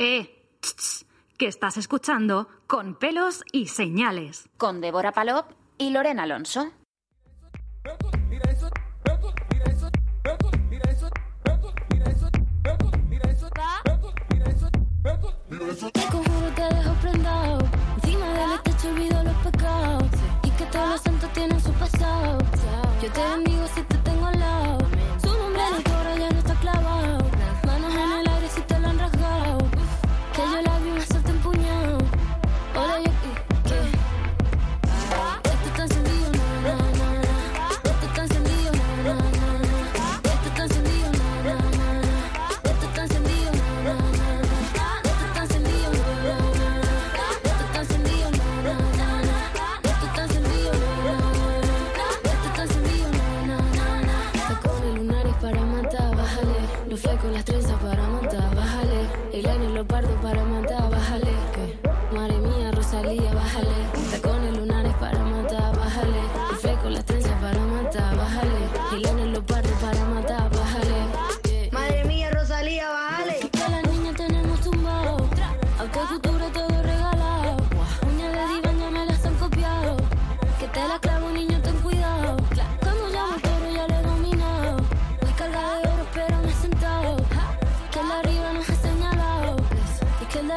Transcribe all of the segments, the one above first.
Eh, tss, tss, que estás escuchando con pelos y señales. Con Débora Palop y Lorena Alonso. Te conjuro te dejo prendado. Encima del techo olvido los pecados. Y que todos los santos tienen su pasado. Yo te bendigo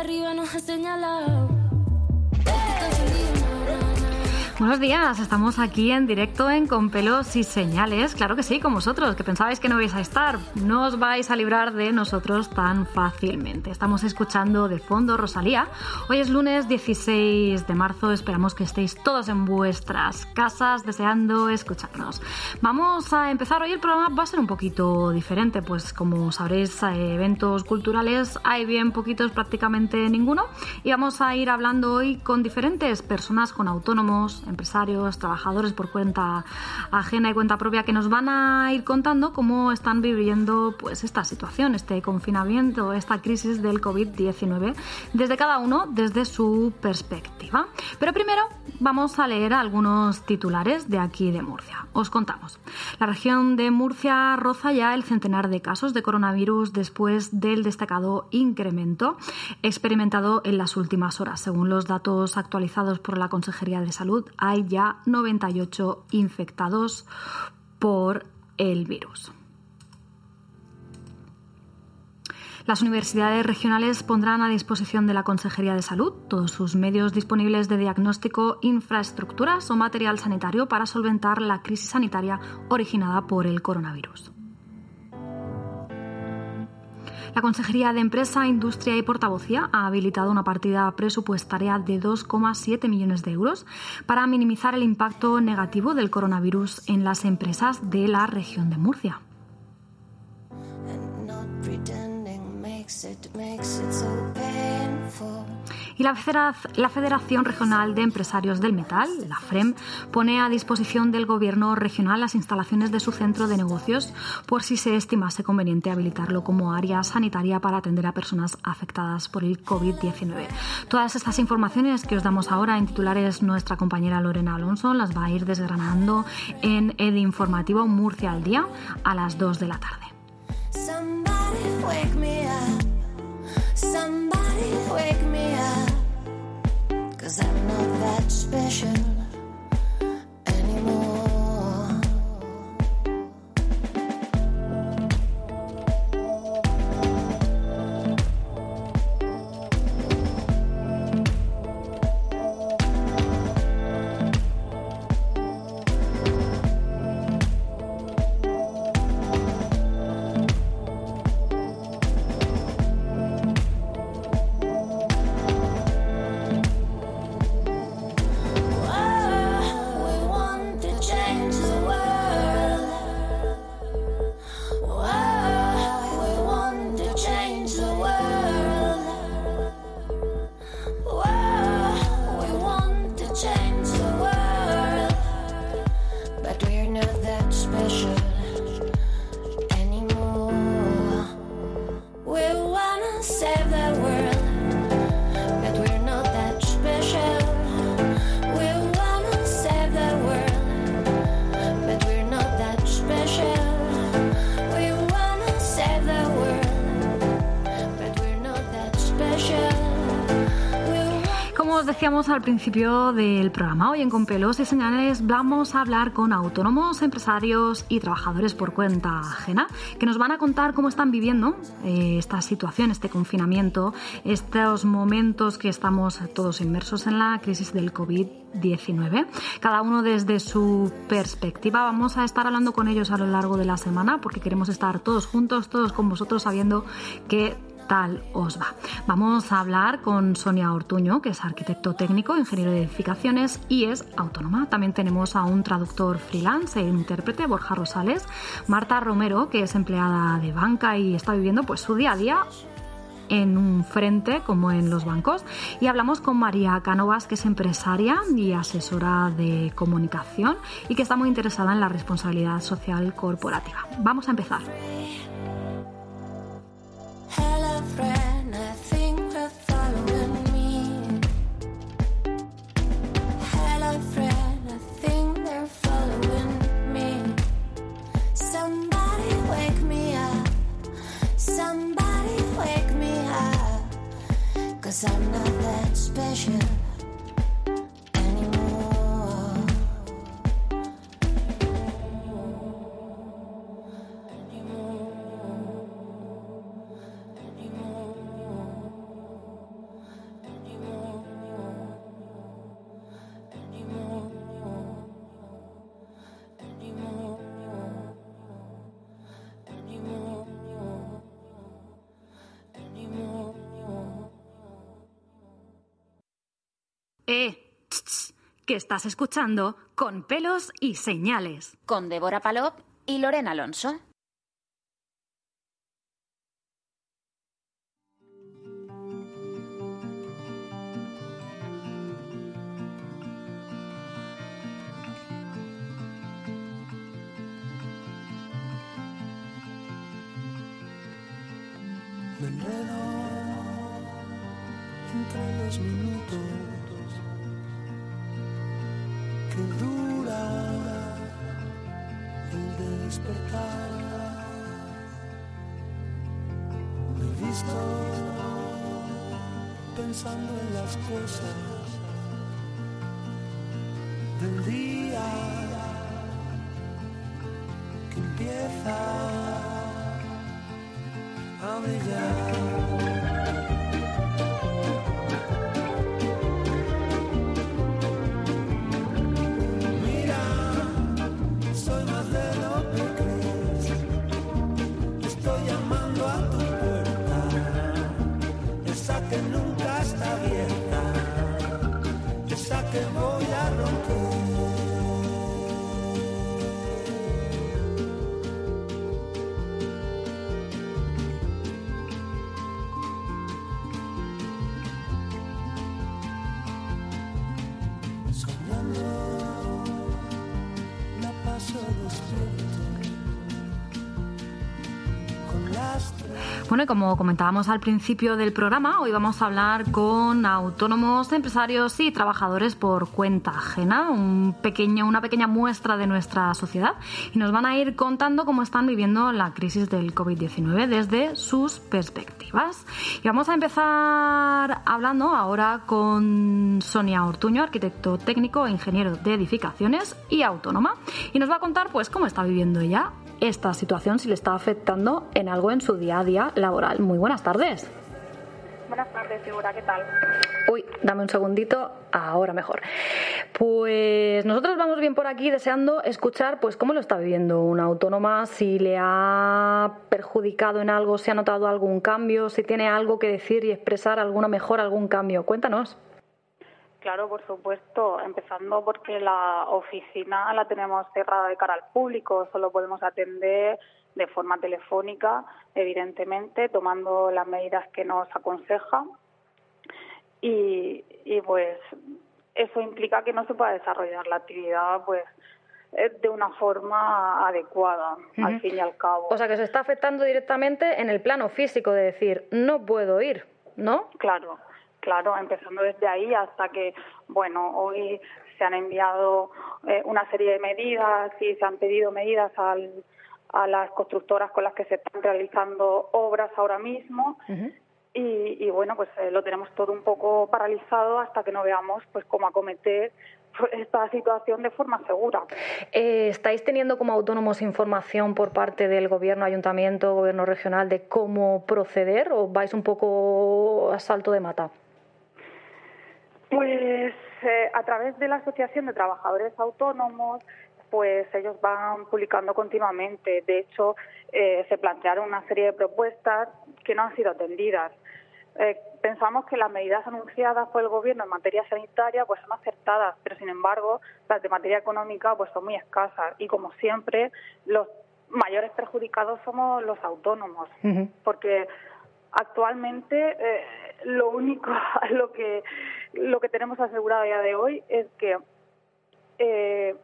arriba nos ha señalado. Buenos días, estamos aquí en directo en Con pelos y señales. Claro que sí, con vosotros, que pensabais que no vais a estar. No os vais a librar de nosotros tan fácilmente. Estamos escuchando de fondo Rosalía. Hoy es lunes 16 de marzo. Esperamos que estéis todos en vuestras casas deseando escucharnos. Vamos a empezar hoy. El programa va a ser un poquito diferente, pues como sabréis, eventos culturales hay bien poquitos, prácticamente ninguno. Y vamos a ir hablando hoy con diferentes personas, con autónomos, empresarios, trabajadores por cuenta ajena y cuenta propia que nos van a ir contando cómo están viviendo pues esta situación, este confinamiento, esta crisis del COVID-19 desde cada uno desde su perspectiva. Pero primero vamos a leer algunos titulares de aquí de Murcia. Os contamos. La región de Murcia roza ya el centenar de casos de coronavirus después del destacado incremento experimentado en las últimas horas. Según los datos actualizados por la Consejería de Salud, hay ya 98 infectados por el virus. Las universidades regionales pondrán a disposición de la Consejería de Salud todos sus medios disponibles de diagnóstico, infraestructuras o material sanitario para solventar la crisis sanitaria originada por el coronavirus. La Consejería de Empresa, Industria y Portavocía ha habilitado una partida presupuestaria de 2,7 millones de euros para minimizar el impacto negativo del coronavirus en las empresas de la región de Murcia. Y la, Federa- la Federación Regional de Empresarios del Metal, la FREM, pone a disposición del Gobierno regional las instalaciones de su centro de negocios por si se estimase conveniente habilitarlo como área sanitaria para atender a personas afectadas por el COVID-19. Todas estas informaciones que os damos ahora en titulares nuestra compañera Lorena Alonso las va a ir desgranando en el informativo Murcia al Día a las 2 de la tarde. Cause I'm not that special anymore. Decíamos al principio del programa, hoy en Compelos y Señales vamos a hablar con autónomos, empresarios y trabajadores por cuenta ajena que nos van a contar cómo están viviendo eh, esta situación, este confinamiento, estos momentos que estamos todos inmersos en la crisis del COVID-19. Cada uno desde su perspectiva. Vamos a estar hablando con ellos a lo largo de la semana porque queremos estar todos juntos, todos con vosotros, sabiendo que os va. Vamos a hablar con Sonia Ortuño, que es arquitecto técnico, ingeniero de edificaciones y es autónoma. También tenemos a un traductor freelance e intérprete, Borja Rosales, Marta Romero, que es empleada de banca y está viviendo pues su día a día en un frente como en los bancos y hablamos con María Cánovas que es empresaria y asesora de comunicación y que está muy interesada en la responsabilidad social corporativa. Vamos a empezar. Cause I'm not that special. Eh, que estás escuchando con pelos y señales. Con Débora Palop y Lorena Alonso. Bueno, y como comentábamos al principio del programa, hoy vamos a hablar con autónomos, empresarios y trabajadores por cuenta ajena, un pequeño, una pequeña muestra de nuestra sociedad, y nos van a ir contando cómo están viviendo la crisis del COVID-19 desde sus perspectivas. Y vamos a empezar hablando ahora con Sonia Ortuño, arquitecto técnico e ingeniero de edificaciones y autónoma, y nos va a contar pues cómo está viviendo ella esta situación, si le está afectando en algo en su día a día laboral. Muy buenas tardes. Buenas tardes, Segura, ¿qué tal? Uy, dame un segundito, ahora mejor. Pues nosotros vamos bien por aquí deseando escuchar pues cómo lo está viviendo una autónoma, si le ha perjudicado en algo, si ha notado algún cambio, si tiene algo que decir y expresar alguna mejora, algún cambio. Cuéntanos. Claro, por supuesto, empezando porque la oficina la tenemos cerrada de cara al público, solo podemos atender de forma telefónica, evidentemente, tomando las medidas que nos aconseja. Y, y pues eso implica que no se pueda desarrollar la actividad pues eh, de una forma adecuada, al fin y al cabo. O sea que se está afectando directamente en el plano físico de decir, no puedo ir, ¿no? Claro, claro, empezando desde ahí hasta que, bueno, hoy se han enviado eh, una serie de medidas y se han pedido medidas al, a las constructoras con las que se están realizando obras ahora mismo y, y bueno, pues eh, lo tenemos todo un poco paralizado hasta que no veamos pues cómo acometer esta situación de forma segura. Eh, ¿Estáis teniendo como autónomos información por parte del gobierno, ayuntamiento, gobierno regional de cómo proceder o vais un poco a salto de mata? Pues eh, a través de la Asociación de Trabajadores Autónomos, pues ellos van publicando continuamente. De hecho, eh, se plantearon una serie de propuestas que no han sido atendidas. Eh, pensamos que las medidas anunciadas por el gobierno en materia sanitaria pues son acertadas, pero sin embargo las de materia económica pues son muy escasas y como siempre los mayores perjudicados somos los autónomos, porque actualmente eh, lo único lo que lo que tenemos asegurado a día de hoy es que eh,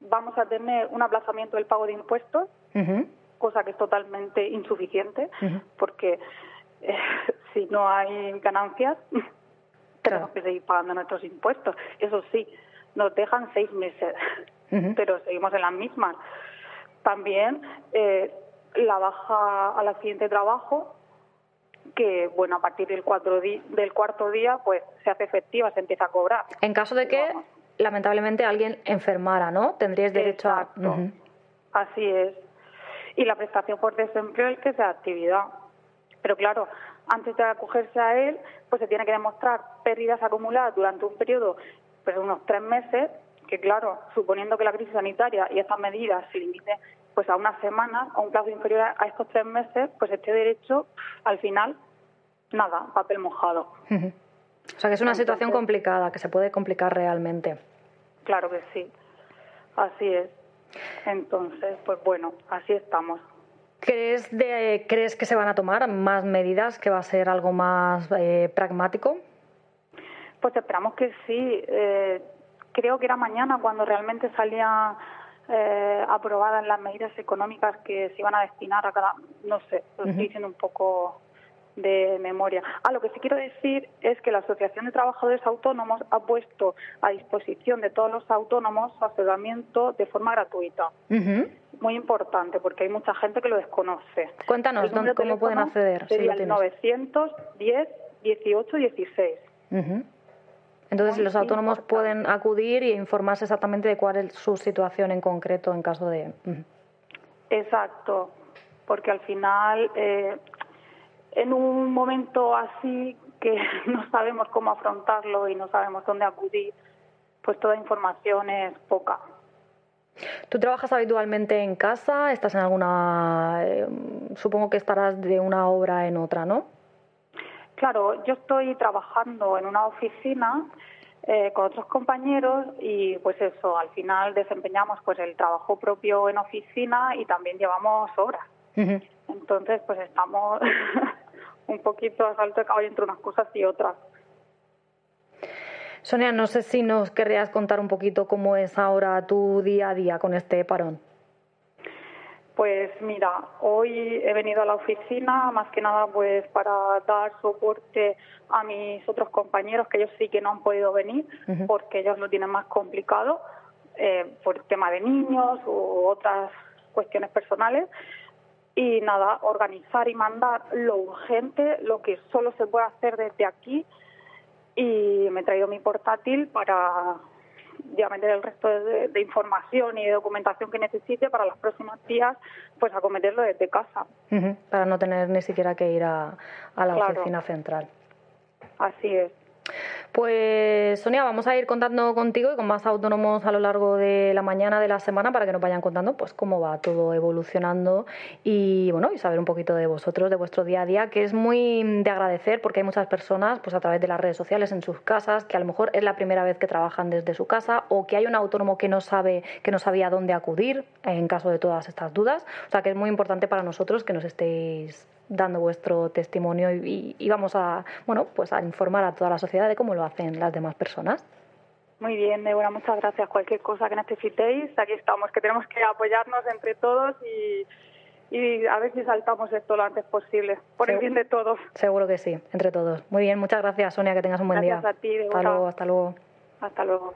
vamos a tener un aplazamiento del pago de impuestos, cosa que es totalmente insuficiente, porque eh, si no hay ganancias, tenemos que seguir pagando nuestros impuestos. Eso sí, nos dejan seis meses, pero seguimos en las mismas. También eh, la baja al accidente de trabajo, que bueno, a partir del, cuatro del cuarto día, pues se hace efectiva, se empieza a cobrar. En caso de que, lamentablemente, alguien enfermara, ¿no? Tendríais derecho a. Así es. Y la prestación por desempleo, el que sea actividad. Pero claro, antes de acogerse a él, pues se tiene que demostrar pérdidas acumuladas durante un periodo, pues unos tres meses, que claro, suponiendo que la crisis sanitaria y estas medidas se limiten pues a unas semanas, a un plazo inferior a estos tres meses, pues este derecho, al final, nada, papel mojado. O sea que es una situación complicada, que se puede complicar realmente. Claro que sí, así es. Entonces, pues bueno, así estamos. ¿Crees, de, ¿Crees que se van a tomar más medidas, que va a ser algo más eh, pragmático? Pues esperamos que sí. Eh, creo que era mañana cuando realmente salían eh, aprobadas las medidas económicas que se iban a destinar a cada, no sé, lo estoy diciendo un poco de memoria. Ah, lo que sí quiero decir es que la Asociación de Trabajadores Autónomos ha puesto a disposición de todos los autónomos su asesoramiento de forma gratuita. Muy importante, porque hay mucha gente que lo desconoce. Cuéntanos, ¿dónde, ¿cómo pueden acceder? Sería el 910 18 16. Entonces, los autónomos pueden acudir e informarse exactamente de cuál es su situación en concreto en caso de. Exacto, porque al final eh, en un momento así que no sabemos cómo afrontarlo y no sabemos dónde acudir, pues toda información es poca. ¿Tú trabajas habitualmente en casa? ¿Estás en alguna... Eh, supongo que estarás de una obra en otra, ¿no? Claro, yo estoy trabajando en una oficina eh, con otros compañeros y pues eso, al final desempeñamos pues el trabajo propio en oficina y también llevamos horas. Entonces pues estamos un poquito a salto de caballo entre unas cosas y otras. Sonia, no sé si nos querrías contar un poquito cómo es ahora tu día a día con este parón. Pues mira, hoy he venido a la oficina más que nada pues para dar soporte a mis otros compañeros que ellos sí que no han podido venir porque ellos lo tienen más complicado eh, por tema de niños u otras cuestiones personales y nada, organizar y mandar lo urgente, lo que solo se puede hacer desde aquí y me he traído mi portátil para ya meter el resto de, información y de documentación que necesite para los próximos días, pues acometerlo desde casa. para no tener ni siquiera que ir a, la oficina central. Así es. Pues Sonia, vamos a ir contando contigo y con más autónomos a lo largo de la mañana de la semana para que nos vayan contando pues cómo va todo evolucionando y bueno, y saber un poquito de vosotros, de vuestro día a día, que es muy de agradecer porque hay muchas personas pues a través de las redes sociales en sus casas que a lo mejor es la primera vez que trabajan desde su casa o que hay un autónomo que no sabe que no sabía dónde acudir en caso de todas estas dudas, o sea que es muy importante para nosotros que nos estéis dando vuestro testimonio y, vamos a, bueno, pues a informar a toda la sociedad de cómo lo hacen las demás personas. Muy bien, Débora, muchas gracias. Cualquier cosa que necesitéis, aquí estamos, que tenemos que apoyarnos entre todos y, a ver si saltamos esto lo antes posible, por el bien de todos. Seguro que sí, entre todos. Muy bien, muchas gracias, Sonia, que tengas un buen día. Gracias a ti, Hasta luego, hasta luego. Hasta luego.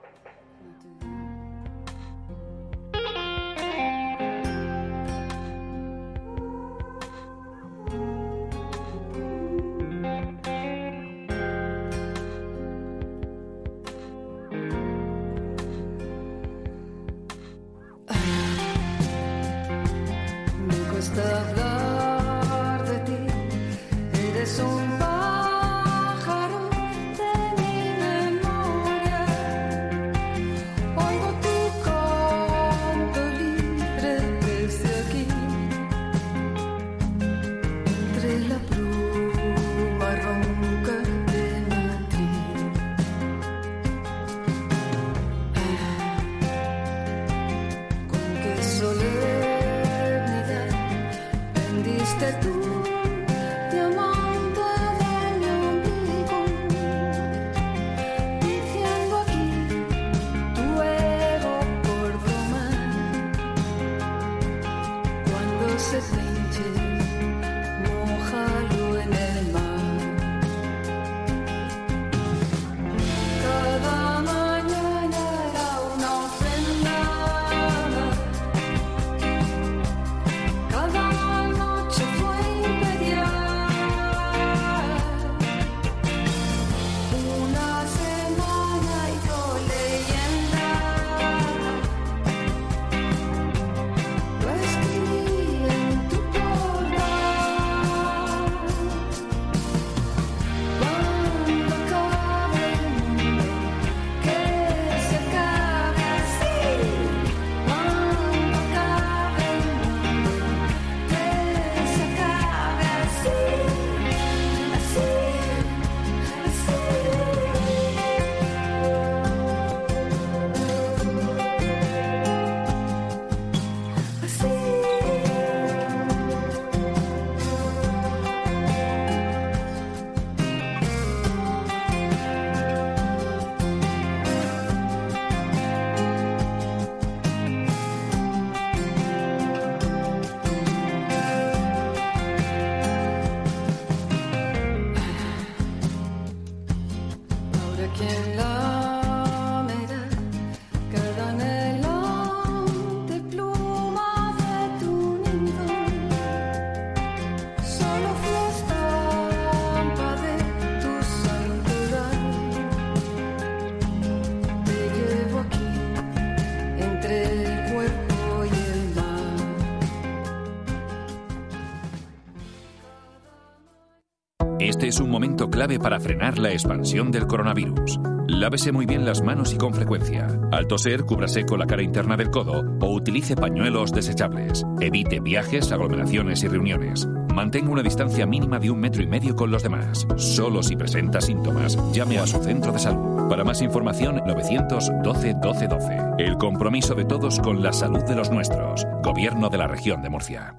Es un momento clave para frenar la expansión del coronavirus. Lávese muy bien las manos y con frecuencia. Al toser, cúbrase con la cara interna del codo o utilice pañuelos desechables. Evite viajes, aglomeraciones y reuniones. Mantenga una distancia mínima de un metro y medio con los demás. Solo si presenta síntomas, llame a su centro de salud. Para más información, 912 12 12. El compromiso de todos con la salud de los nuestros. Gobierno de la región de Murcia.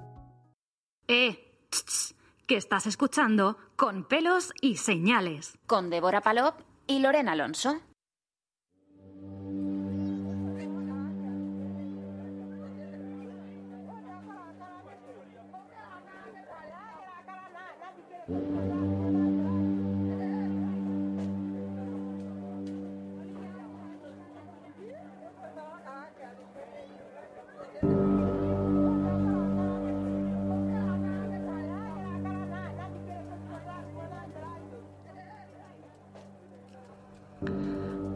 Que estás escuchando con pelos y señales. Con Débora Palop y Lorena Alonso.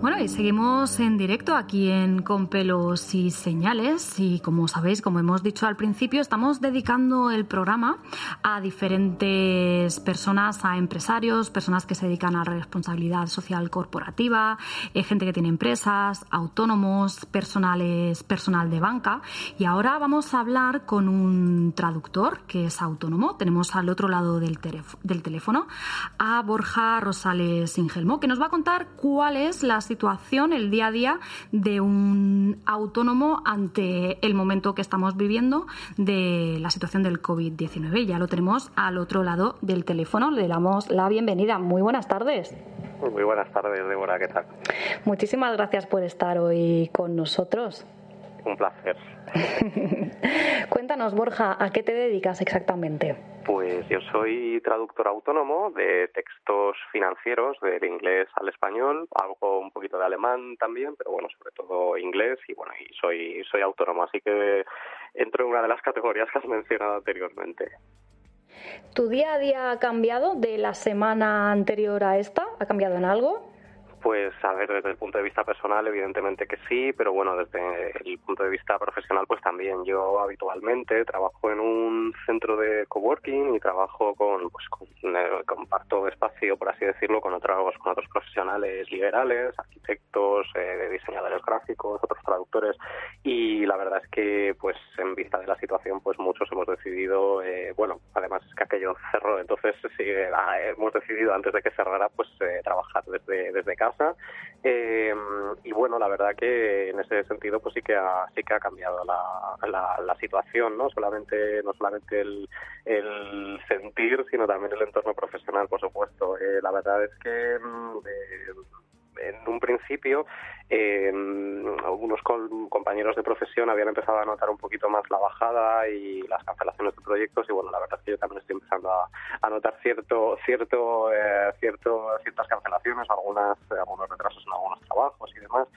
Bueno, y seguimos en directo aquí en Con pelos y señales y como sabéis, como hemos dicho al principio, estamos dedicando el programa a diferentes personas, a empresarios, personas que se dedican a la responsabilidad social corporativa, eh, gente que tiene empresas, autónomos, personales, personal de banca y ahora vamos a hablar con un traductor que es autónomo. Tenemos al otro lado del, del teléfono a Borja Rosales Ingelmo que nos va a contar cuál es la situación, el día a día de un autónomo ante el momento que estamos viviendo de la situación del COVID-19. Ya lo tenemos al otro lado del teléfono. Le damos la bienvenida. Muy buenas tardes. Muy buenas tardes, Débora, ¿qué tal? Muchísimas gracias por estar hoy con nosotros. Un placer. Cuéntanos, Borja, ¿a qué te dedicas exactamente? Pues yo soy traductor autónomo de textos financieros del inglés al español, algo un poquito de alemán también, pero bueno, sobre todo inglés y bueno, y soy soy autónomo, así que entro en una de las categorías que has mencionado anteriormente. ¿Tu día a día ha cambiado de la semana anterior a esta? ¿Ha cambiado en algo? Pues a ver, desde el punto de vista personal, evidentemente que sí, pero bueno, desde el punto de vista profesional, pues también. Yo habitualmente trabajo en un centro de coworking y trabajo con, pues, con, eh, comparto espacio, por así decirlo, con otros, con otros profesionales liberales, arquitectos, eh, diseñadores gráficos, otros traductores, y la verdad es que, pues, en vista de la situación, pues muchos hemos decidido, eh, bueno, además es que aquello cerró, entonces sí, eh, hemos decidido antes de que cerrara, pues, eh, trabajar desde, desde casa eh, y bueno, la verdad que en ese sentido pues sí que ha, sí que ha cambiado la, la, la situación, no solamente no solamente el, el sentir, sino también el entorno profesional, por supuesto. Eh, la verdad es que mm, eh, en un principio eh, algunos com- compañeros de profesión habían empezado a notar un poquito más la bajada y las cancelaciones de proyectos y bueno la verdad es que yo también estoy empezando a, a notar cierto cierto eh, cierto ciertas cancelaciones algunas eh, algunos retrasos en algunos trabajos y demás.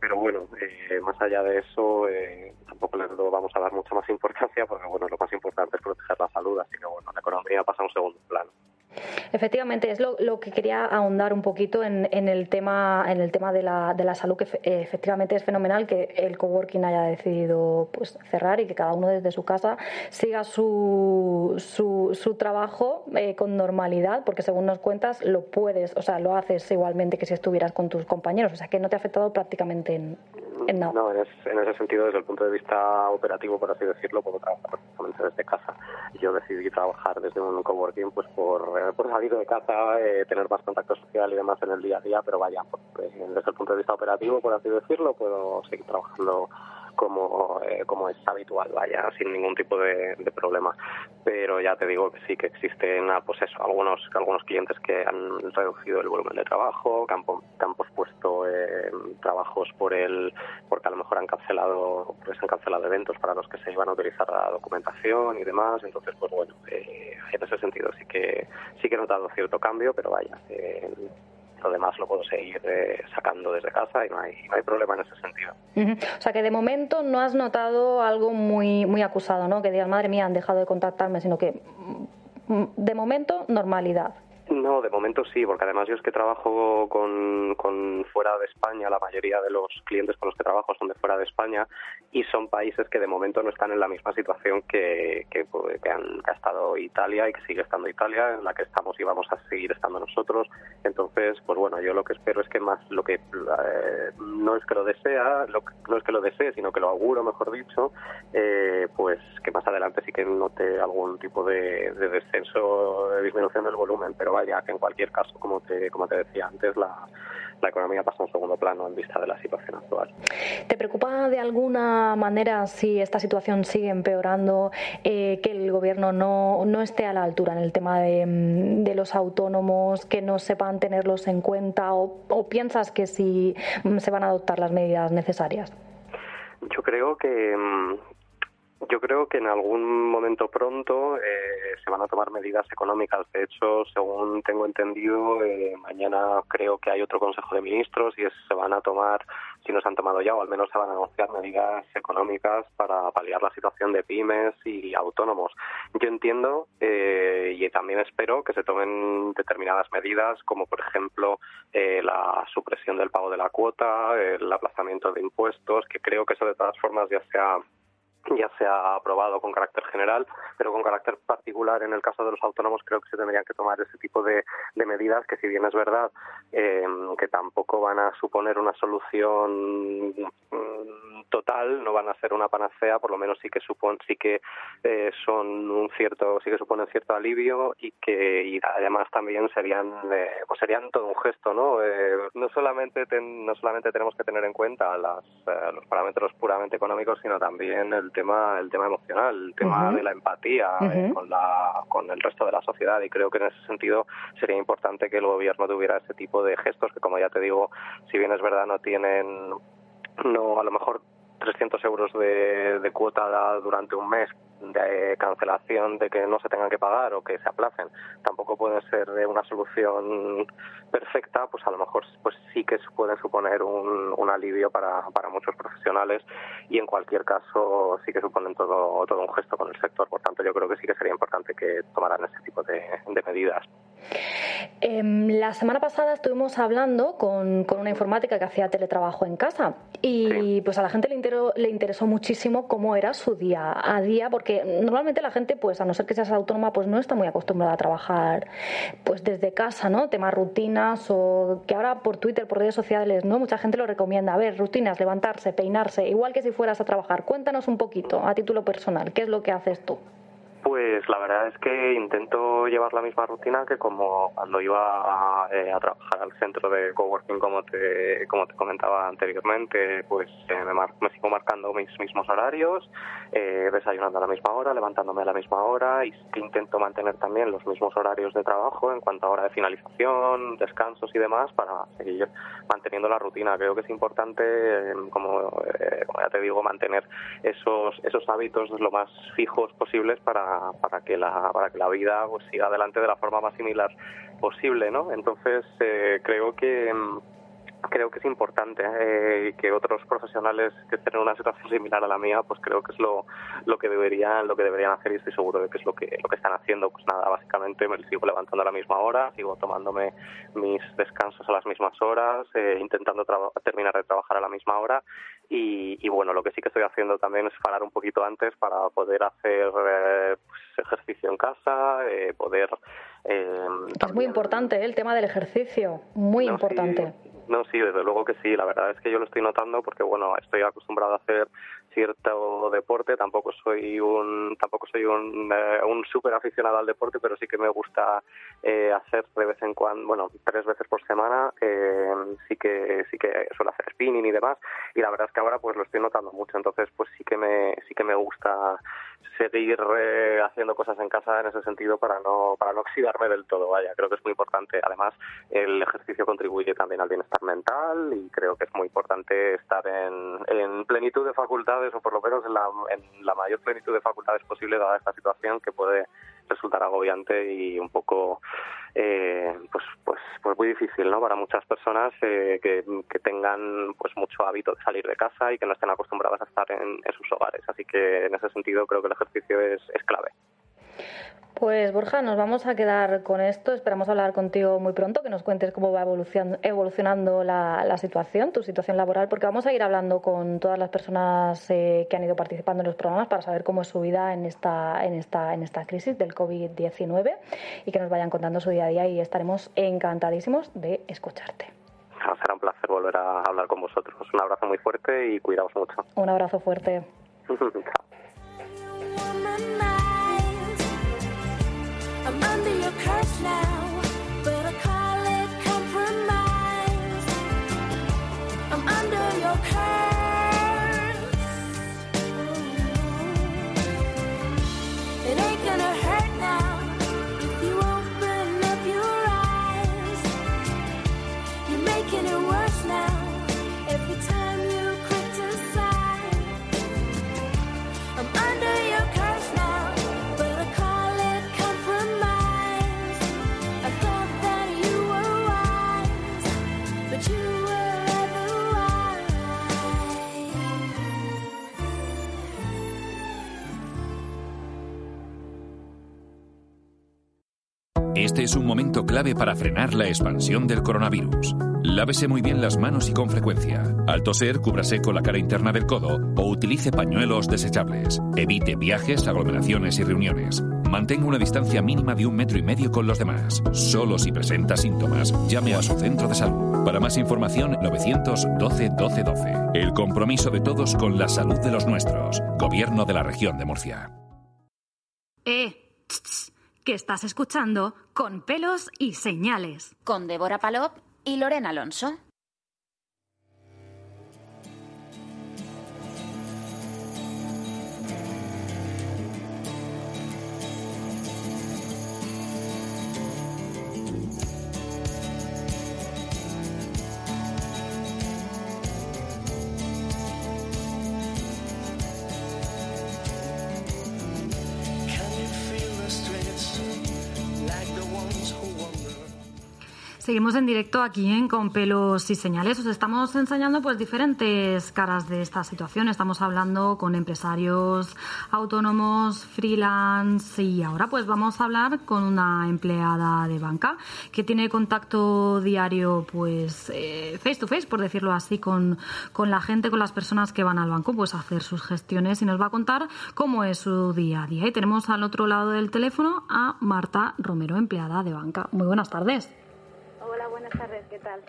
Pero bueno eh, más allá de eso eh, tampoco le vamos a dar mucha más importancia porque bueno lo más importante es proteger la salud así que bueno la economía pasa a un segundo plano Efectivamente, es lo, que quería ahondar un poquito en, el tema, en el tema de, la, de la salud, que eh, efectivamente es fenomenal que el coworking haya decidido pues, cerrar y que cada uno desde su casa siga su, su, su trabajo eh, con normalidad, porque según nos cuentas, lo puedes, o sea, lo haces igualmente que si estuvieras con tus compañeros, o sea, que no te ha afectado prácticamente en, nada. No, en, es- en ese sentido, desde el punto de vista operativo, por así decirlo, puedo trabajar perfectamente desde casa. Yo decidí trabajar desde un coworking pues por, por salir de casa, eh, tener más contacto social y demás en el día a día, pero vaya, pues, eh, desde el punto de vista operativo, por así decirlo, puedo seguir trabajando como, eh, como es habitual, vaya, sin ningún tipo de, de problema. Pero ya te digo que sí que existen, ah, pues eso, algunos, algunos clientes que han reducido el volumen de trabajo, que han, que han pospuesto eh, trabajos por el, porque a lo mejor han cancelado, porque se han cancelado eventos para los que se iban a utilizar la documentación y demás. Entonces, pues bueno, eh, en ese sentido sí que, sí que he notado cierto cambio, pero vaya, eh, resto demás lo puedo seguir eh, sacando desde casa y no hay, no hay problema en ese sentido. O sea que de momento no has notado algo muy, muy acusado, ¿no? Que digas, madre mía, han dejado de contactarme, sino que mm, de momento normalidad. No, de momento sí, porque además yo es que trabajo con, con fuera de España, la mayoría de los clientes con los que trabajo son de fuera de España y son países que de momento no están en la misma situación que, que, pues, que han, que ha estado Italia y que sigue estando Italia, en la que estamos y vamos a seguir estando nosotros. Entonces, pues bueno, yo lo que espero es que más lo que eh, no es que lo desea, lo, no es que lo desee, sino que lo auguro, mejor dicho, eh, pues que más adelante sí que note algún tipo de, de descenso, de disminución del volumen, pero vaya, que en cualquier caso, como te, como te decía antes, la, la economía pasa a un segundo plano en vista de la situación actual. ¿Te preocupa de alguna manera si esta situación sigue empeorando, eh, que el gobierno no, no esté a la altura en el tema de, mm, de los autónomos, que no sepan tenerlos en cuenta o, o piensas que sí mm, se van a adoptar las medidas necesarias? Yo creo que mm, yo creo que en algún momento pronto eh, se van a tomar medidas económicas. De hecho, según tengo entendido, eh, mañana creo que hay otro Consejo de Ministros y es- se van a tomar, si no se han tomado ya, o al menos se van a anunciar medidas económicas para paliar la situación de pymes y autónomos. Yo entiendo eh, y también espero que se tomen determinadas medidas, como por ejemplo eh, la supresión del pago de la cuota, el aplazamiento de impuestos, que creo que eso de todas formas ya se ha ya se ha aprobado con carácter general, pero con carácter particular en el caso de los autónomos creo que se tendrían que tomar ese tipo de, medidas que si bien es verdad eh, que tampoco van a suponer una solución mm, total, no van a ser una panacea, por lo menos sí que supon, sí que eh, son un cierto, sí que suponen cierto alivio y que y además también serían eh, pues serían todo un gesto, ¿no? Eh, no solamente ten- no solamente tenemos que tener en cuenta las, eh, los parámetros puramente económicos, sino también el tema el tema emocional, el tema de la empatía eh, con la con el resto de la sociedad. Y creo que en ese sentido sería importante que el gobierno tuviera ese tipo de gestos que como ya te digo, si bien es verdad no tienen no a lo mejor 300 euros de, de cuota durante un mes de cancelación de que no se tengan que pagar o que se aplacen tampoco puede ser una solución perfecta pues a lo mejor pues sí que pueden suponer un, alivio para, para muchos profesionales y en cualquier caso sí que suponen todo todo un gesto con el sector. Por tanto yo creo que sí que sería importante que tomaran ese tipo de medidas Em, la semana pasada estuvimos hablando con, con una informática que hacía teletrabajo en casa y pues a la gente le, intero- le interesó muchísimo cómo era su día a día porque normalmente la gente pues a no ser que seas autónoma pues no está muy acostumbrada a trabajar pues desde casa, ¿no? Temas rutinas o que ahora por Twitter, por redes sociales, ¿no? Mucha gente lo recomienda. A ver, rutinas, levantarse, peinarse, igual que si fueras a trabajar. Cuéntanos un poquito a título personal, ¿qué es lo que haces tú? Pues la verdad es que intento llevar la misma rutina que como cuando iba a, eh, a trabajar al centro de coworking como te como te comentaba anteriormente, pues eh, me, mar- me sigo marcando mis mismos horarios, eh, desayunando a la misma hora, levantándome a la misma hora y intento mantener también los mismos horarios de trabajo en cuanto a hora de finalización, descansos y demás para seguir manteniendo la rutina. Creo que es importante, eh, como, eh, como ya te digo, mantener esos esos hábitos lo más fijos posibles para, para que la para que la vida pues, siga adelante de la forma más similar posible, ¿no? Entonces eh, creo que mm, creo que es importante eh, que otros profesionales que estén en una situación similar a la mía pues creo que es lo, lo que deberían lo que deberían hacer y estoy seguro de que es lo que lo que están haciendo pues nada básicamente me sigo levantando a la misma hora sigo tomándome mis descansos a las mismas horas eh, intentando terminar de trabajar a la misma hora y, y, bueno lo que sí que estoy haciendo también es parar un poquito antes para poder hacer eh, ejercicio en casa eh, poder eh, Es muy importante ¿eh? el tema del ejercicio, muy importante. no, sí, desde luego que sí. La verdad es que yo lo estoy notando porque, bueno, estoy acostumbrado a hacer cierto deporte. Tampoco soy un, tampoco soy un, eh, un súper aficionado al deporte, pero sí que me gusta eh, hacer de vez en cuando, bueno, tres veces por semana. eh, sí que, sí que suelo hacer spinning y demás. Y la verdad es que ahora, pues, lo estoy notando mucho. Entonces, pues, sí que me, sí que me gusta seguir eh, haciendo cosas en casa en ese sentido para no, para no oxidarme del todo. Vaya, creo que es muy importante. Además, el ejercicio contribuye también al bienestar mental y creo que es muy importante estar en, en plenitud de facultades o por lo menos en la, en la mayor plenitud de facultades posible dada esta situación que puede resultar agobiante y un poco eh, pues pues pues muy difícil no para muchas personas eh, que, que, tengan pues mucho hábito de salir de casa y que no estén acostumbradas a estar en, en sus hogares. Así que en ese sentido creo que el ejercicio es, es clave pues Borja, nos vamos a quedar con esto. Esperamos hablar contigo muy pronto, que nos cuentes cómo va evolucionando la, la situación, tu situación laboral, porque vamos a ir hablando con todas las personas eh, que han ido participando en los programas para saber cómo es su vida en esta, en esta, en esta crisis del COVID-19 y que nos vayan contando su día a día y estaremos encantadísimos de escucharte. Será un placer volver a hablar con vosotros. Un abrazo muy fuerte y cuidaos mucho. Un abrazo fuerte. now, Es un momento clave para frenar la expansión del coronavirus. Lávese muy bien las manos y con frecuencia. Al toser, cúbrase con la cara interna del codo o utilice pañuelos desechables. Evite viajes, aglomeraciones y reuniones. Mantenga una distancia mínima de un metro y medio con los demás. Solo si presenta síntomas, llame a su centro de salud. Para más información, 912 12 12. El compromiso de todos con la salud de los nuestros. Gobierno de la región de Murcia. Eh, que estás escuchando con pelos y señales. Con Débora Palop y Lorena Alonso. Seguimos en directo aquí en Con pelos y señales. Os estamos enseñando pues diferentes caras de esta situación. Estamos hablando con empresarios autónomos, freelance y ahora pues vamos a hablar con una empleada de banca que tiene contacto diario pues eh, face to face, por decirlo así, con, con la gente, con las personas que van al banco pues a hacer sus gestiones y nos va a contar cómo es su día a día. Y tenemos al otro lado del teléfono a Marta Romero, empleada de banca. Muy buenas tardes. Hola, buenas tardes, ¿qué tal?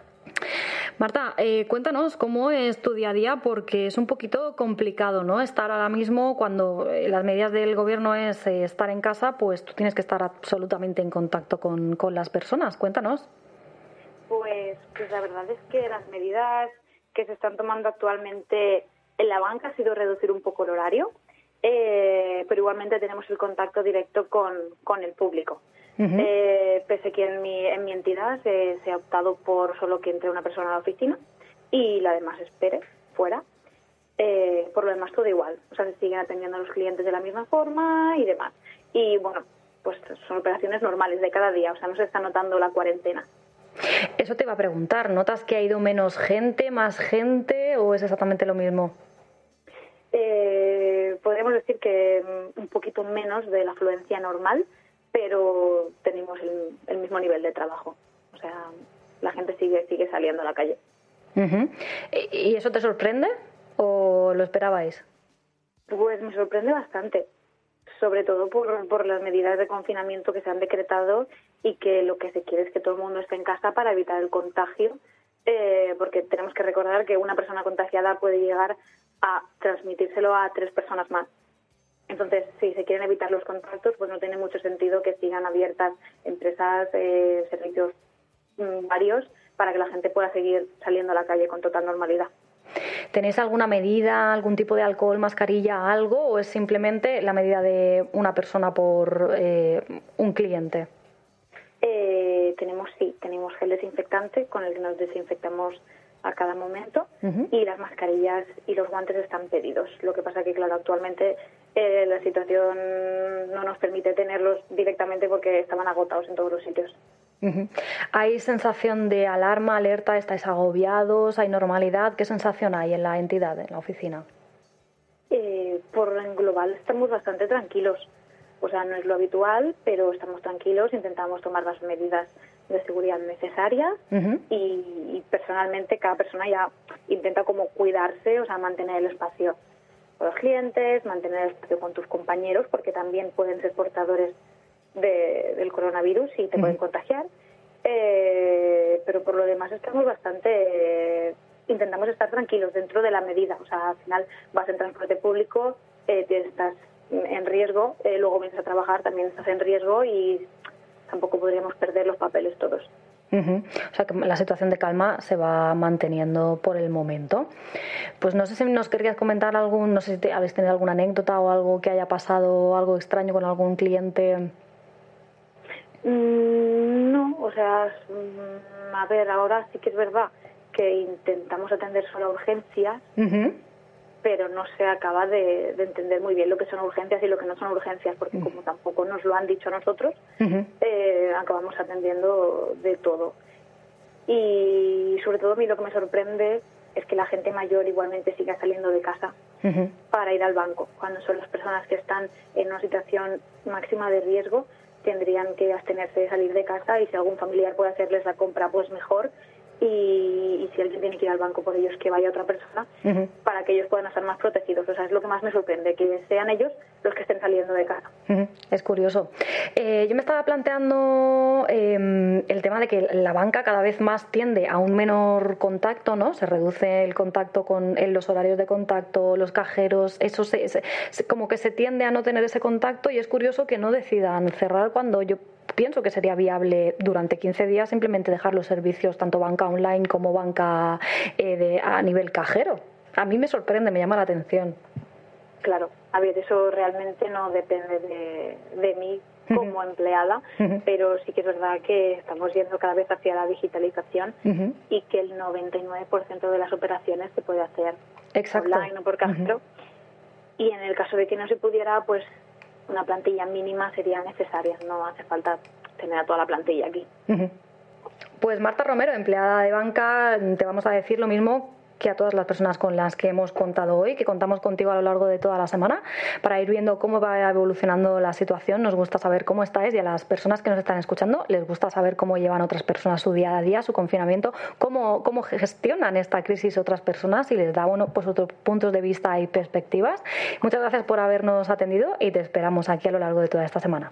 Marta, eh, cuéntanos cómo es tu día a día, porque es un poquito complicado, ¿no? Estar ahora mismo cuando eh, las medidas del gobierno es eh, estar en casa, pues tú tienes que estar absolutamente en contacto con, con las personas. Cuéntanos. Pues, pues la verdad es que las medidas que se están tomando actualmente en la banca ha sido reducir un poco el horario, eh, pero igualmente tenemos el contacto directo con, con el público. Eh, pese que en mi, en mi entidad se, se ha optado por solo que entre una persona a la oficina y la demás espere fuera. Eh, por lo demás todo igual, o sea, se siguen atendiendo a los clientes de la misma forma y demás. Y bueno, pues son operaciones normales de cada día, o sea, no se está notando la cuarentena. Eso te iba a preguntar, ¿notas que ha ido menos gente, más gente o es exactamente lo mismo? Eh, podríamos decir que mm, un poquito menos de la afluencia normal, pero tenemos el, el mismo nivel de trabajo. O sea, la gente sigue sigue saliendo a la calle. Ujú. ¿Y y eso te sorprende o lo esperabais? Pues me sorprende bastante, sobre todo por, por las medidas de confinamiento que se han decretado y que lo que se quiere es que todo el mundo esté en casa para evitar el contagio, eh, porque tenemos que recordar que una persona contagiada puede llegar a transmitírselo a tres personas más. Entonces, si se quieren evitar los contactos, pues no tiene mucho sentido que sigan abiertas empresas, eh, servicios mm, varios, para que la gente pueda seguir saliendo a la calle con total normalidad. ¿Tenéis alguna medida, algún tipo de alcohol, mascarilla, algo o es simplemente la medida de una persona por eh, un cliente? Eh, tenemos, sí, tenemos gel desinfectante con el que nos desinfectamos a cada momento y las mascarillas y los guantes están pedidos. Lo que pasa que, claro, actualmente eh, la situación no nos permite tenerlos directamente porque estaban agotados en todos los sitios. ¿Hay sensación de alarma, alerta? ¿Estáis agobiados? ¿Hay normalidad? ¿Qué sensación hay en la entidad, en la oficina? Eh, por en global estamos bastante tranquilos. O sea, no es lo habitual, pero estamos tranquilos, intentamos tomar las medidas de seguridad necesarias Ujú. y, y personalmente cada persona ya intenta como cuidarse, o sea, mantener el espacio con los clientes, mantener el espacio con tus compañeros, porque también pueden ser portadores de- del coronavirus y te pueden contagiar. Eh, pero por lo demás estamos bastante... eh, intentamos estar tranquilos dentro de la medida. O sea, al final vas en transporte público, eh, te estás en riesgo, eh, luego vienes a trabajar, también estás en riesgo y tampoco podríamos perder los papeles todos. O sea que la situación de calma se va manteniendo por el momento. Pues no sé si nos querrías comentar algún, no sé si te- habéis tenido alguna anécdota o algo que haya pasado, algo extraño con algún cliente. Mm, No, o sea, mm, a ver, ahora sí que es verdad que intentamos atender solo a urgencias. Pero no se acaba de, de entender muy bien lo que son urgencias y lo que no son urgencias, porque como tampoco nos lo han dicho a nosotros, eh, acabamos atendiendo de todo. Y sobre todo a mí lo que me sorprende es que la gente mayor igualmente siga saliendo de casa para ir al banco, cuando son las personas que están en una situación máxima de riesgo tendrían que abstenerse de salir de casa y si algún familiar puede hacerles la compra pues mejor y, y si alguien tiene que ir al banco por ellos que vaya otra persona para que ellos puedan estar más protegidos. O sea, es lo que más me sorprende, que sean ellos los que estén saliendo de casa. Ujú, Es curioso. Eh, yo me estaba planteando eh, el tema de que la banca cada vez más tiende a un menor contacto, ¿no? Se reduce el contacto con en los horarios de contacto, los cajeros, eso se- se- como que se tiende a no tener ese contacto y es curioso que no decidan cerrar cuando yo pienso que sería viable durante 15 días simplemente dejar los servicios tanto banca online como banca eh, de, a nivel cajero. A mí me sorprende, me llama la atención. Claro, a ver, eso realmente no depende de, de mí como empleada, pero sí que es verdad que estamos yendo cada vez hacia la digitalización y que el 99% de las operaciones se puede hacer Exacto. online o por cajero. Y en el caso de que no se pudiera, pues una plantilla mínima sería necesaria. No hace falta tener a toda la plantilla aquí. Pues Marta Romero, empleada de banca, te vamos a decir lo mismo que a todas las personas con las que hemos contado hoy, que contamos contigo a lo largo de toda la semana, para ir viendo cómo va evolucionando la situación. Nos gusta saber cómo estáis y a las personas que nos están escuchando les gusta saber cómo llevan otras personas su día a día, su confinamiento, cómo, cómo gestionan esta crisis otras personas y les da bueno, pues otros puntos de vista y perspectivas. Muchas gracias por habernos atendido y te esperamos aquí a lo largo de toda esta semana.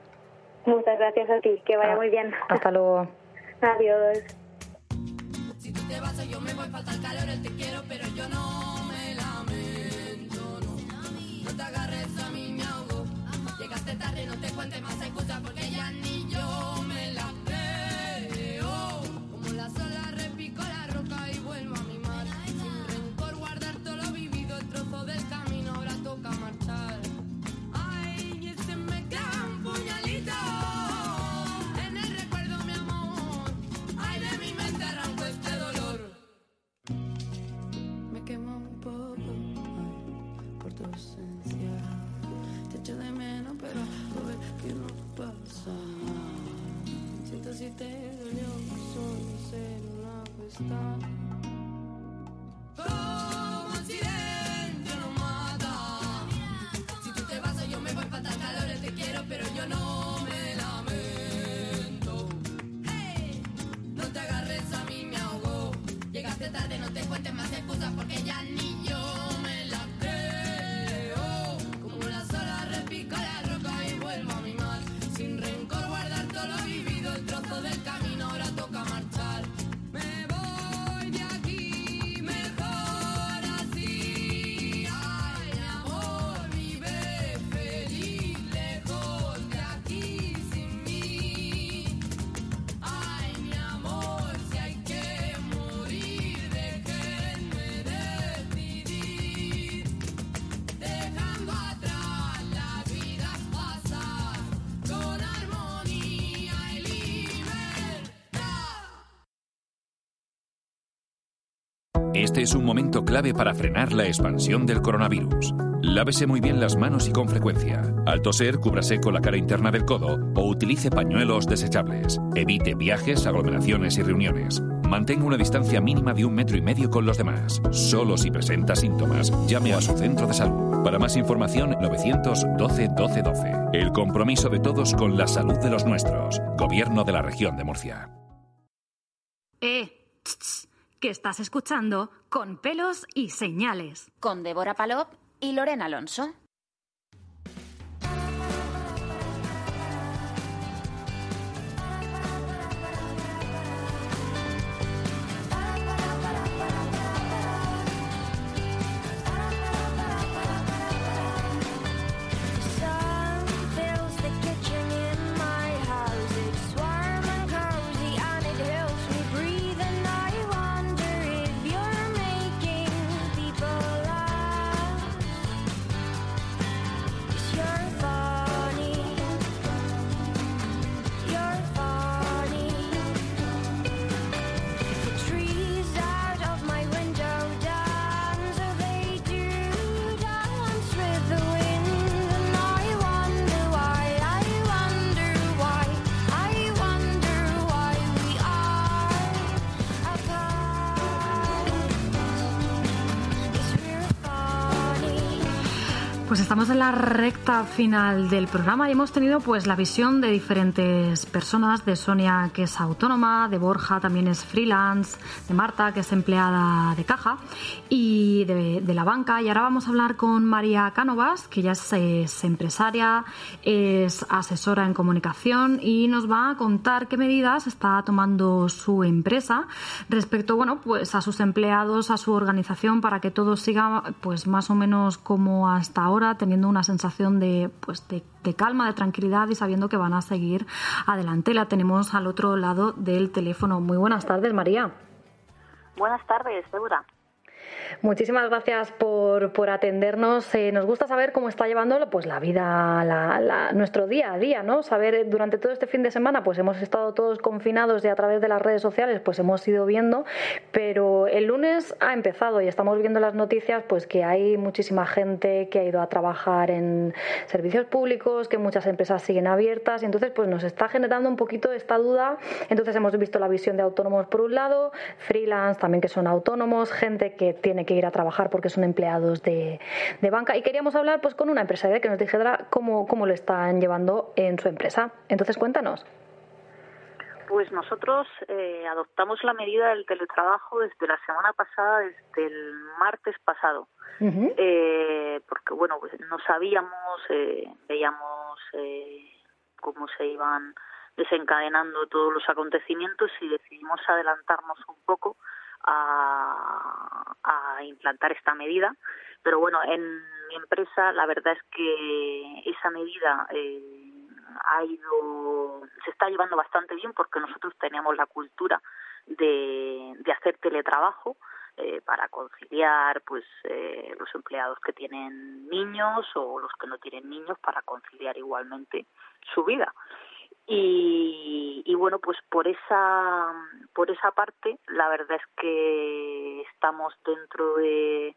Muchas gracias a ti, que vaya Ah, muy bien. Hasta luego. Adiós. Si te dolió solo ser una cuesta. Como el Este es un momento clave para frenar la expansión del coronavirus. Lávese muy bien las manos y con frecuencia. Al toser, cúbrase con la cara interna del codo o utilice pañuelos desechables. Evite viajes, aglomeraciones y reuniones. Mantenga una distancia mínima de un metro y medio con los demás. Solo si presenta síntomas, llame a su centro de salud. Para más información, 912 12 12. El compromiso de todos con la salud de los nuestros. Gobierno de la región de Murcia. Eh, que estás escuchando con pelos y señales. Con Débora Palop y Lorena Alonso. Pues estamos en la recta final del programa y hemos tenido pues la visión de diferentes personas, de Sonia que es autónoma, de Borja también es freelance, de Marta que es empleada de caja y de, la banca. Y ahora vamos a hablar con María Cánovas, que ya es, es empresaria, es asesora en comunicación y nos va a contar qué medidas está tomando su empresa respecto bueno, pues a sus empleados, a su organización para que todo siga pues más o menos como hasta ahora, teniendo una sensación de pues de, calma, de tranquilidad y sabiendo que van a seguir adelante. La tenemos al otro lado del teléfono. Muy buenas tardes, María. Buenas tardes, Débora. Muchísimas gracias por, por atendernos. Eh, nos gusta saber cómo está llevando pues, la vida, la- nuestro día a día, ¿no? Saber eh, durante todo este fin de semana, pues hemos estado todos confinados y a través de las redes sociales, pues hemos ido viendo, pero el lunes ha empezado y estamos viendo las noticias, pues que hay muchísima gente que ha ido a trabajar en servicios públicos, que muchas empresas siguen abiertas y entonces pues nos está generando un poquito esta duda. Entonces hemos visto la visión de autónomos por un lado, freelance también que son autónomos, gente que tiene que ir a trabajar porque son empleados de, de banca y queríamos hablar pues con una empresaria que nos dijera cómo, cómo lo están llevando en su empresa. Entonces cuéntanos. Pues nosotros eh, adoptamos la medida del teletrabajo desde la semana pasada, desde el martes pasado, eh, porque bueno, pues no sabíamos, eh, veíamos cómo se iban desencadenando todos los acontecimientos y decidimos adelantarnos un poco a, a implantar esta medida. Pero bueno, en mi empresa la verdad es que esa medida eh, ha ido, se está llevando bastante bien porque nosotros teníamos la cultura de, de hacer teletrabajo eh, para conciliar pues eh, los empleados que tienen niños o los que no tienen niños para conciliar igualmente su vida y, y bueno pues por esa por esa parte la verdad es que estamos dentro de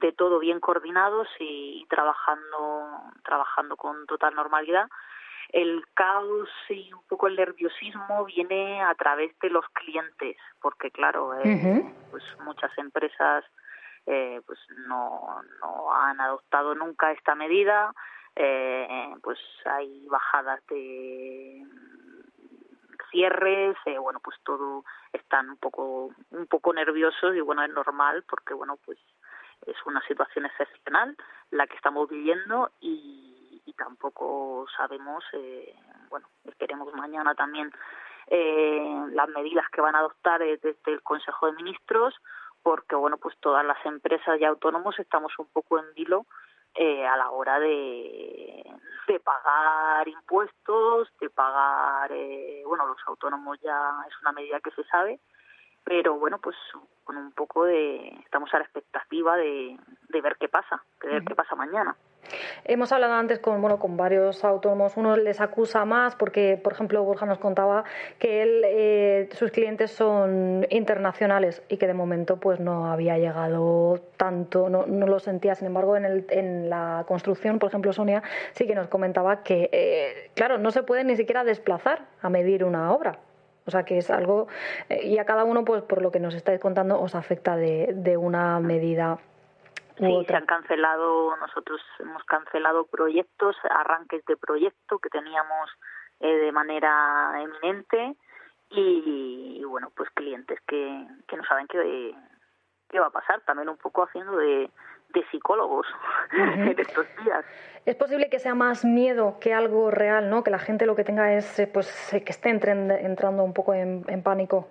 de todo bien coordinados y, trabajando trabajando con total normalidad. El caos y un poco el nerviosismo viene a través de los clientes porque claro eh, pues muchas empresas eh, pues no, no han adoptado nunca esta medida eh, pues hay bajadas de cierres eh, bueno pues todo están un poco un poco nerviosos y bueno es normal porque bueno pues es una situación excepcional la que estamos viviendo y, y tampoco sabemos eh, bueno esperemos mañana también eh, las medidas que van a adoptar desde el Consejo de Ministros porque bueno pues todas las empresas y autónomos estamos un poco en vilo eh, a la hora de, de pagar impuestos, de pagar, eh, bueno, los autónomos ya es una medida que se sabe, pero bueno, pues con un poco de, estamos a la expectativa de, de ver qué pasa, de ver qué pasa mañana. Hemos hablado antes con, bueno, con varios autónomos. Uno les acusa más porque, por ejemplo, Borja nos contaba que él, eh, sus clientes son internacionales y que de momento pues no había llegado tanto, no, lo sentía. Sin embargo, en, el, en la construcción, por ejemplo, Sonia sí que nos comentaba que, eh, claro, no se puede ni siquiera desplazar a medir una obra. O sea que es algo, eh, y a cada uno, pues por lo que nos estáis contando, os afecta de una medida Sí, se han cancelado, nosotros hemos cancelado proyectos, arranques de proyecto que teníamos eh, de manera eminente y, y, bueno, pues clientes que, que no saben qué, qué va a pasar, también un poco haciendo de, de psicólogos en estos días. Es posible que sea más miedo que algo real, ¿no? Que la gente lo que tenga es, eh, pues, eh, que esté entrando un poco en, en pánico.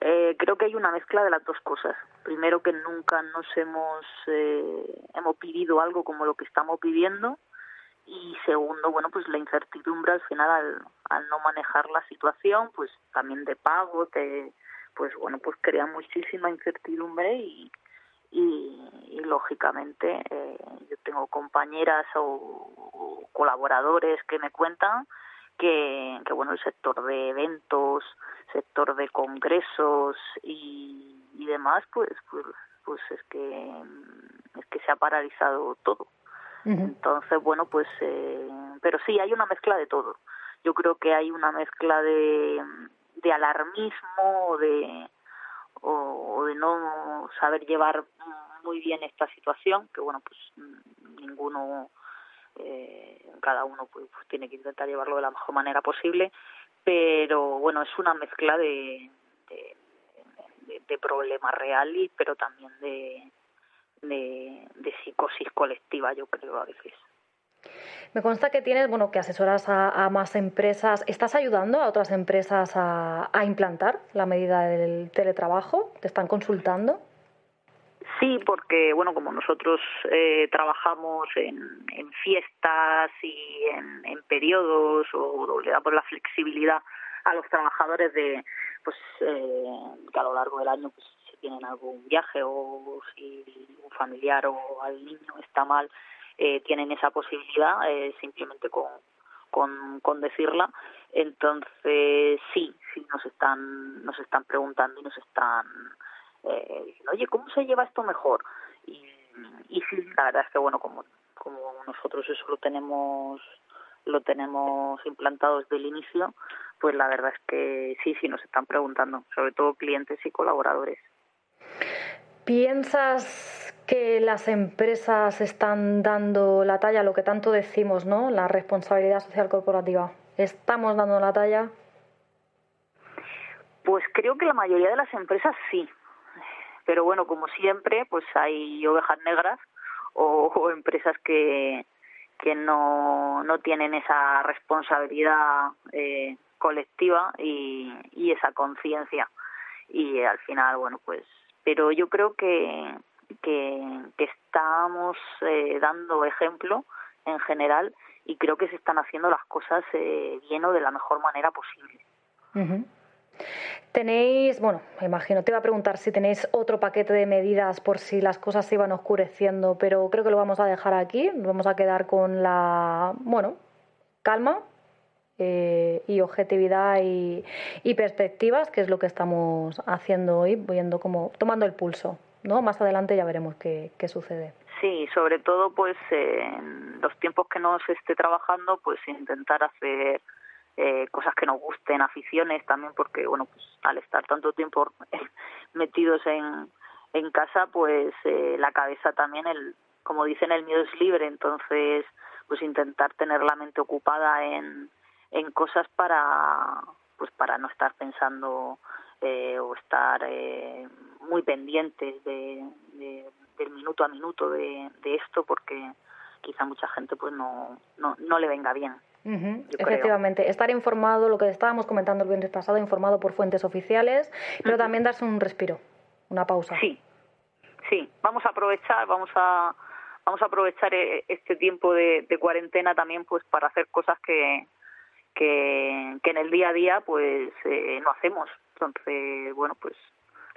Eh, creo que hay una mezcla de las dos cosas. Primero que nunca nos hemos eh, hemos vivido algo como lo que estamos viviendo y segundo, bueno, pues la incertidumbre al final al, no manejar la situación, pues también de pago, te, pues bueno, pues crea muchísima incertidumbre y y, lógicamente eh, yo tengo compañeras o, o colaboradores que me cuentan que, que bueno el sector de eventos sector de congresos y, y demás pues pues pues es que es que se ha paralizado todo. Entonces bueno pues eh, pero sí hay una mezcla de todo. Yo creo que hay una mezcla de de alarmismo de o, de no saber llevar muy bien esta situación que bueno pues ninguno eh, cada uno pues, pues tiene que intentar llevarlo de la mejor manera posible pero bueno es una mezcla de de, de, real pero también de psicosis colectiva yo creo a veces Me consta que tienes, bueno, que asesoras a, a más empresas. ¿Estás ayudando a otras empresas a, a implantar la medida del teletrabajo? ¿Te están consultando? Sí, porque bueno, como nosotros eh, trabajamos en, en fiestas y en, en periodos o le damos la flexibilidad a los trabajadores de pues eh, que a lo largo del año pues si tienen algún viaje o si un familiar o al niño está mal eh, tienen esa posibilidad eh, simplemente con, con con decirla. Entonces sí sí nos están nos están preguntando y nos están eh, diciendo, oye cómo se lleva esto mejor y, y sí la verdad es que bueno como como nosotros eso lo tenemos lo tenemos implantado desde el inicio pues la verdad es que sí sí nos están preguntando sobre todo clientes y colaboradores ¿Piensas que las empresas están dando la talla, lo que tanto decimos, ¿no? La responsabilidad social corporativa. ¿Estamos dando la talla? Pues creo que la mayoría de las empresas sí. Pero bueno, como siempre, pues hay ovejas negras o, empresas que, que no, no tienen esa responsabilidad eh, colectiva y, esa conciencia. Y al final, bueno, pues, pero yo creo que, que, estamos eh, dando ejemplo en general y creo que se están haciendo las cosas eh, bien o de la mejor manera posible. Ujú. Tenéis, bueno, me imagino, te iba a preguntar si tenéis otro paquete de medidas por si las cosas se iban oscureciendo, pero creo que lo vamos a dejar aquí. Nos vamos a quedar con la, bueno, calma eh, y objetividad y, perspectivas, que es lo que estamos haciendo hoy, viendo como, tomando el pulso, ¿no? Más adelante ya veremos qué, qué sucede. Sí, sobre todo pues en los tiempos que no se esté trabajando, pues intentar hacer eh, cosas que nos gusten, aficiones también, porque bueno, pues al estar tanto tiempo metidos en, en casa, pues eh, la cabeza también, el como dicen, el miedo es libre, entonces pues intentar tener la mente ocupada en, en cosas para pues para no estar pensando eh, o estar eh, muy pendientes de, de, del minuto a minuto de, de esto porque quizá mucha gente pues no, no, no le venga bien. Creo. Efectivamente, estar informado, lo que estábamos comentando el viernes pasado, informado por fuentes oficiales, pero también darse un respiro, una pausa. Sí, sí, vamos a aprovechar, vamos a vamos a aprovechar eh, este tiempo de, de cuarentena también pues para hacer cosas que que, que en el día a día pues eh, no hacemos. Entonces, bueno, pues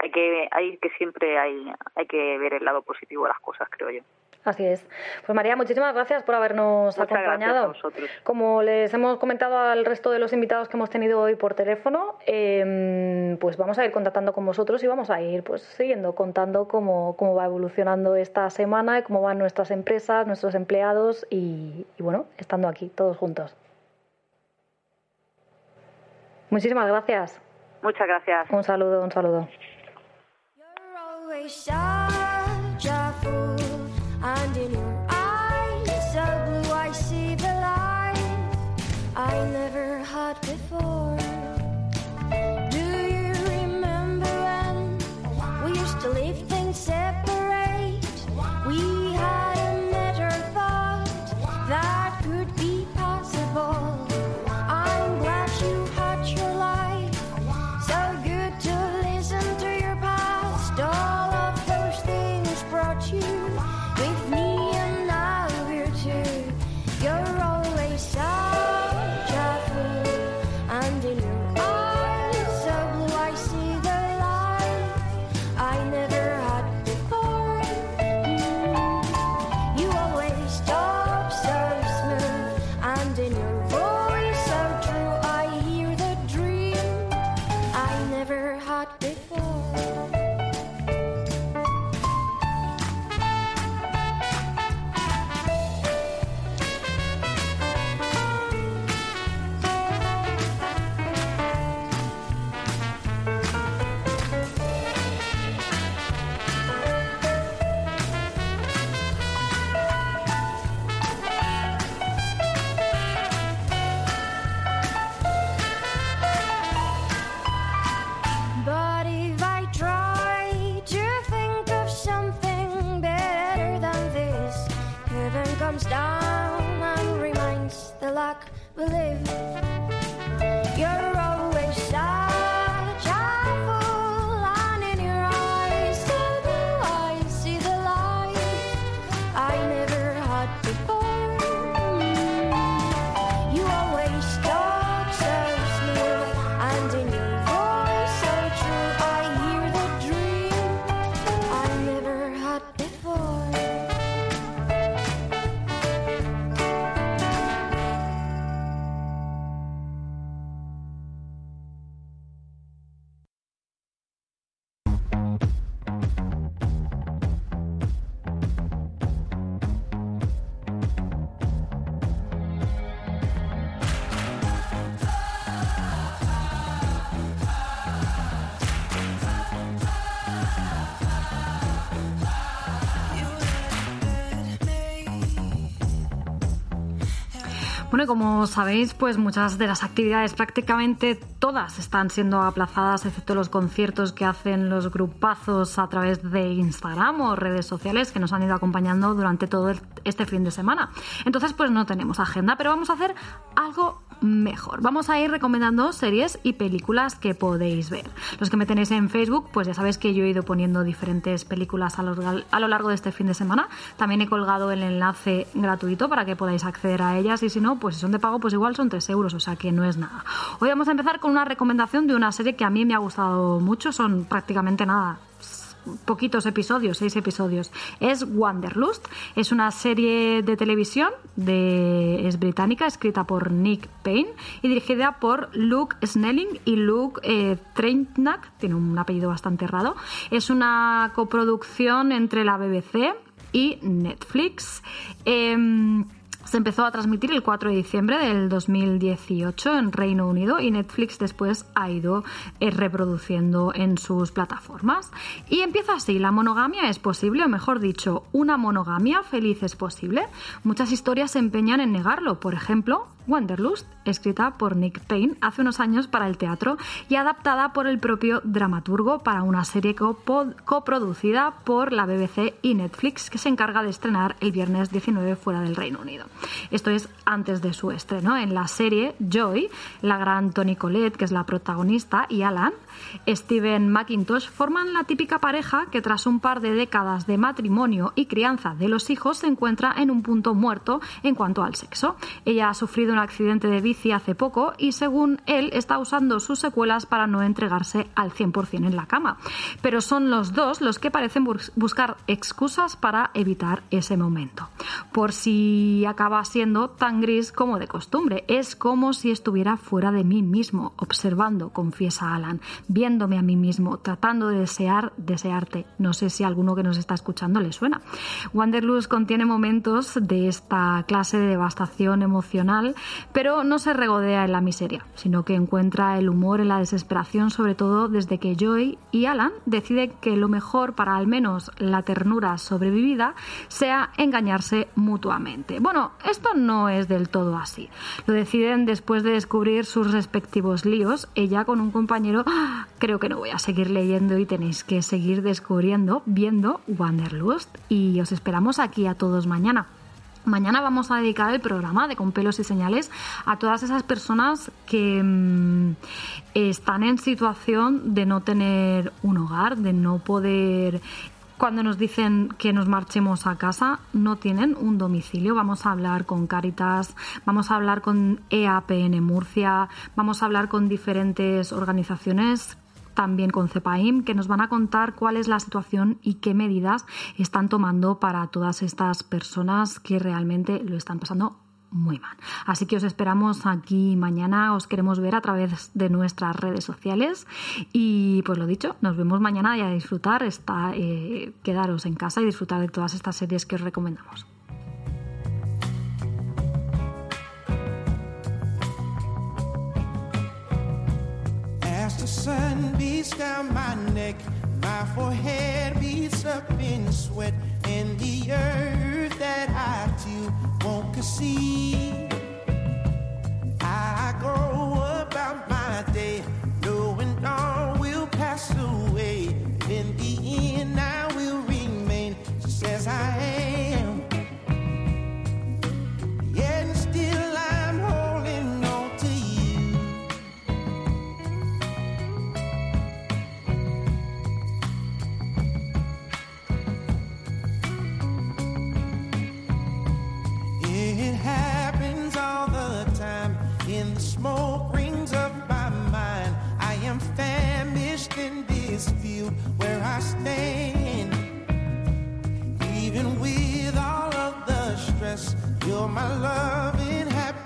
hay que hay que siempre hay hay que ver el lado positivo de las cosas, creo yo. Así es. Pues María, muchísimas gracias por habernos Muchas gracias acompañado. a vosotros. Como les hemos comentado al resto de los invitados que hemos tenido hoy por teléfono, eh, pues vamos a ir contactando con vosotros y vamos a ir pues siguiendo contando cómo, cómo va evolucionando esta semana y cómo van nuestras empresas, nuestros empleados y, y bueno, estando aquí todos juntos. Muchísimas gracias. Muchas gracias. Un saludo, un saludo. very. Como sabéis, pues muchas de las actividades, prácticamente todas, están siendo aplazadas, excepto los conciertos que hacen los grupazos a través de Instagram o redes sociales que nos han ido acompañando durante todo este fin de semana. Entonces, pues no tenemos agenda, pero vamos a hacer algo mejor. Vamos a ir recomendando series y películas que podéis ver. Los que me tenéis en Facebook, pues ya sabéis que yo he ido poniendo diferentes películas a lo, a lo largo de este fin de semana. También he colgado el enlace gratuito para que podáis acceder a ellas y si no, pues si son de pago, pues igual son 3 euros, o sea que no es nada. Hoy vamos a empezar con una recomendación de una serie que a mí me ha gustado mucho, son prácticamente nada, poquitos episodios, seis episodios. Es Wanderlust. Es una serie de televisión de es británica, escrita por Nick Payne y dirigida por Luke Snelling y Luke eh, Treintnack. Tiene un apellido bastante raro. Es una coproducción entre la BBC y Netflix. Em, se empezó a transmitir el 4 de diciembre del 2018 en Reino Unido y Netflix después ha ido eh, reproduciendo en sus plataformas. Y empieza así, la monogamia es posible, o mejor dicho, una monogamia feliz es posible. Muchas historias se empeñan en negarlo, por ejemplo, Wanderlust, escrita por Nick Payne hace unos años para el teatro y adaptada por el propio dramaturgo para una serie coproducida por la BBC y Netflix que se encarga de estrenar el viernes 19 fuera del Reino Unido. Esto es antes de su estreno. En la serie, Joy, la gran Toni Collette, que es la protagonista, y Alan, Steven McIntosh, forman la típica pareja que tras un par de décadas de matrimonio y crianza de los hijos se encuentra en un punto muerto en cuanto al sexo. Ella ha sufrido un accidente de bici hace poco y según él está usando sus secuelas para no entregarse al 100% en la cama. Pero son los dos los que parecen bus- buscar excusas para evitar ese momento. Por si acaba siendo tan gris como de costumbre. Es como si estuviera fuera de mí mismo, observando, confiesa Alan, viéndome a mí mismo, tratando de desear, desearte. No sé si a alguno que nos está escuchando le suena. Wanderlust contiene momentos de esta clase de devastación emocional, pero no se regodea en la miseria, sino que encuentra el humor en la desesperación, sobre todo desde que Joy y Alan deciden que lo mejor para al menos la ternura sobrevivida sea engañarse mutuamente. Bueno, esto no es del todo así. Lo deciden después de descubrir sus respectivos líos, ella con un compañero. ¡Ah! Creo que no voy a seguir leyendo y tenéis que seguir descubriendo, viendo Wanderlust. Y os esperamos aquí a todos mañana. Mañana vamos a dedicar el programa de Con pelos y señales a todas esas personas que mm, están en situación de no tener un hogar, de no poder cuando nos dicen que nos marchemos a casa, no tienen un domicilio. Vamos a hablar con Caritas, vamos a hablar con EAPN Murcia, vamos a hablar con diferentes organizaciones también con CEPAIM, que nos van a contar cuál es la situación y qué medidas están tomando para todas estas personas que realmente lo están pasando muy mal. Así que os esperamos aquí mañana, os queremos ver a través de nuestras redes sociales y pues lo dicho, nos vemos mañana y a disfrutar, está, eh, quedaros en casa y disfrutar de todas estas series que os recomendamos. As the sun beats down my neck, my forehead beats up in sweat, and the earth that I till won't conceive. I go about my day, knowing all will pass away. In the end, I will remain just as I am. Smoke rings up my mind. I am famished in this field where I stand. Even with all of the stress, you're my love and happiness.